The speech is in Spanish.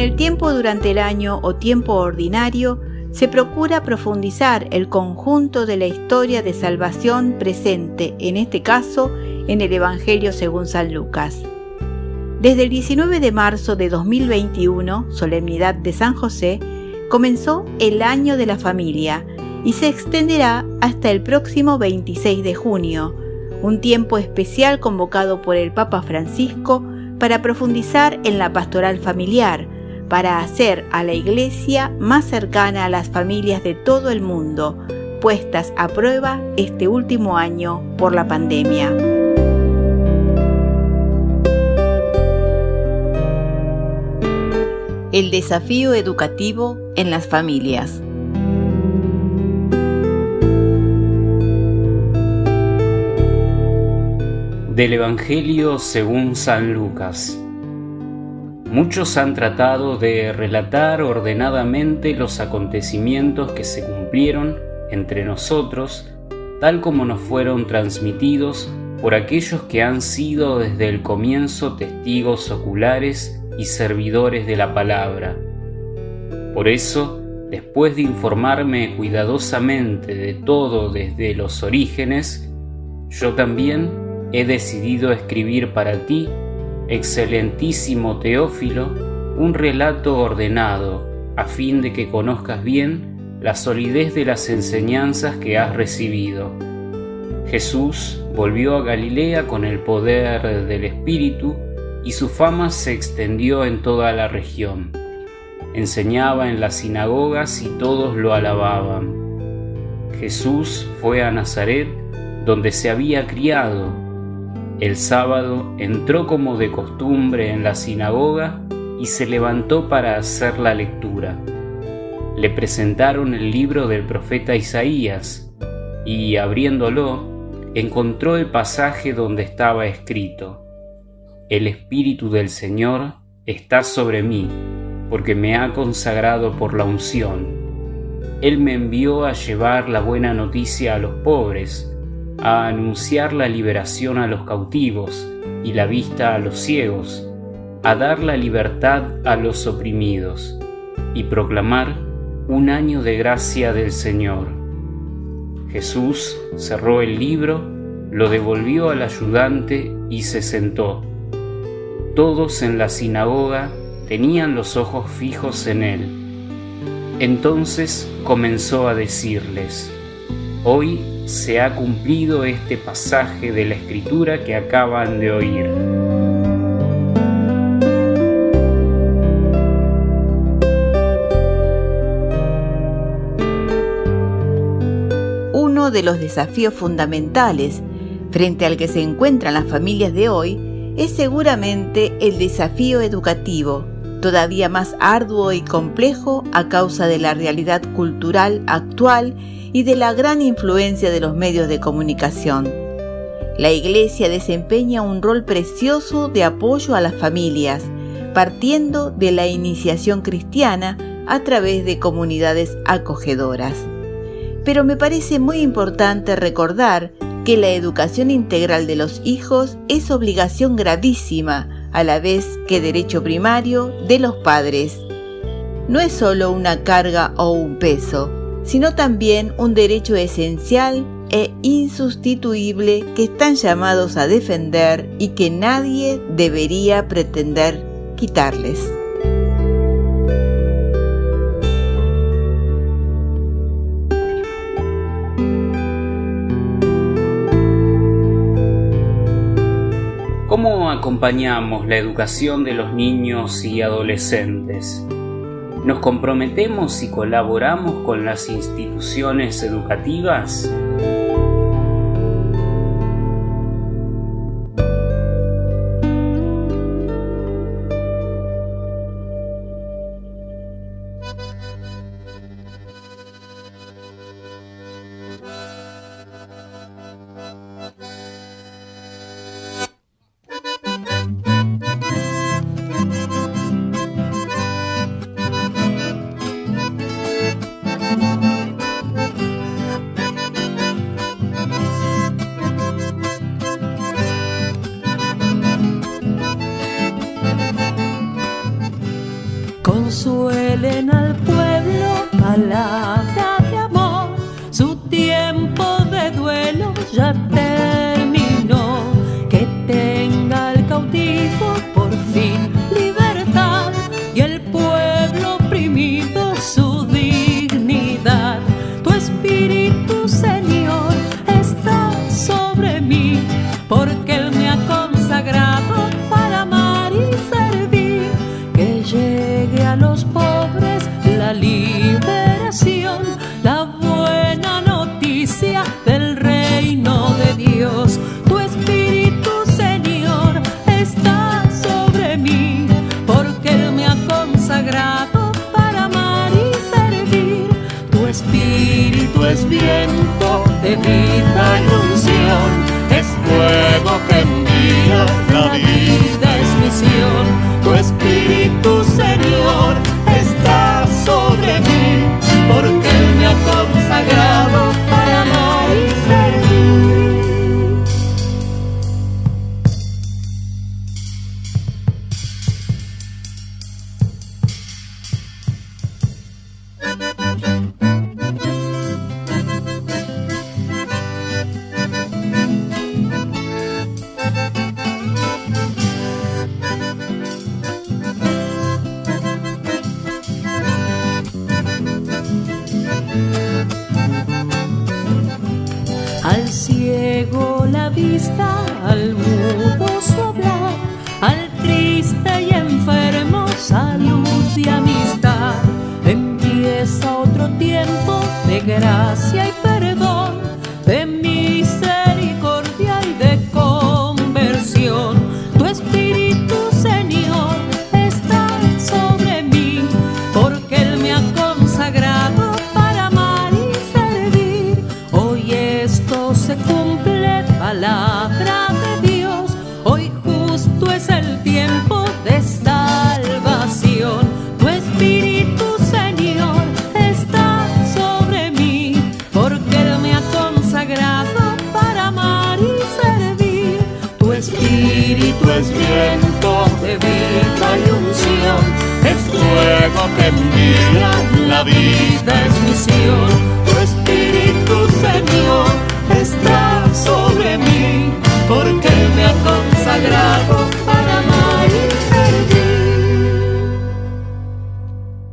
el tiempo durante el año o tiempo ordinario se procura profundizar el conjunto de la historia de salvación presente, en este caso, en el Evangelio según San Lucas. Desde el 19 de marzo de 2021, solemnidad de San José, comenzó el año de la familia y se extenderá hasta el próximo 26 de junio, un tiempo especial convocado por el Papa Francisco para profundizar en la pastoral familiar, para hacer a la Iglesia más cercana a las familias de todo el mundo, puestas a prueba este último año por la pandemia. El desafío educativo en las familias. Del Evangelio según San Lucas. Muchos han tratado de relatar ordenadamente los acontecimientos que se cumplieron entre nosotros, tal como nos fueron transmitidos por aquellos que han sido desde el comienzo testigos oculares y servidores de la palabra. Por eso, después de informarme cuidadosamente de todo desde los orígenes, yo también he decidido escribir para ti excelentísimo Teófilo, un relato ordenado, a fin de que conozcas bien la solidez de las enseñanzas que has recibido. Jesús volvió a Galilea con el poder del Espíritu y su fama se extendió en toda la región. Enseñaba en las sinagogas y todos lo alababan. Jesús fue a Nazaret, donde se había criado, el sábado entró como de costumbre en la sinagoga y se levantó para hacer la lectura. Le presentaron el libro del profeta Isaías y, abriéndolo, encontró el pasaje donde estaba escrito, El Espíritu del Señor está sobre mí, porque me ha consagrado por la unción. Él me envió a llevar la buena noticia a los pobres, a anunciar la liberación a los cautivos y la vista a los ciegos, a dar la libertad a los oprimidos y proclamar un año de gracia del Señor. Jesús cerró el libro, lo devolvió al ayudante y se sentó. Todos en la sinagoga tenían los ojos fijos en él. Entonces comenzó a decirles, Hoy se ha cumplido este pasaje de la escritura que acaban de oír. Uno de los desafíos fundamentales frente al que se encuentran las familias de hoy es seguramente el desafío educativo, todavía más arduo y complejo a causa de la realidad cultural actual y de la gran influencia de los medios de comunicación. La Iglesia desempeña un rol precioso de apoyo a las familias, partiendo de la iniciación cristiana a través de comunidades acogedoras. Pero me parece muy importante recordar que la educación integral de los hijos es obligación gravísima, a la vez que derecho primario de los padres. No es solo una carga o un peso, sino también un derecho esencial e insustituible que están llamados a defender y que nadie debería pretender quitarles. ¿Cómo acompañamos la educación de los niños y adolescentes? ¿Nos comprometemos y colaboramos con las instituciones educativas? es viento de vida y un cielo. Llegó la vista al mudo su hablar, al triste y enfermo salud y amistad. Empieza otro tiempo de gracia y perdón, de misericordia y de conversión. Tu espíritu, Señor, está sobre mí, porque Él me ha consagrado. vida es misión.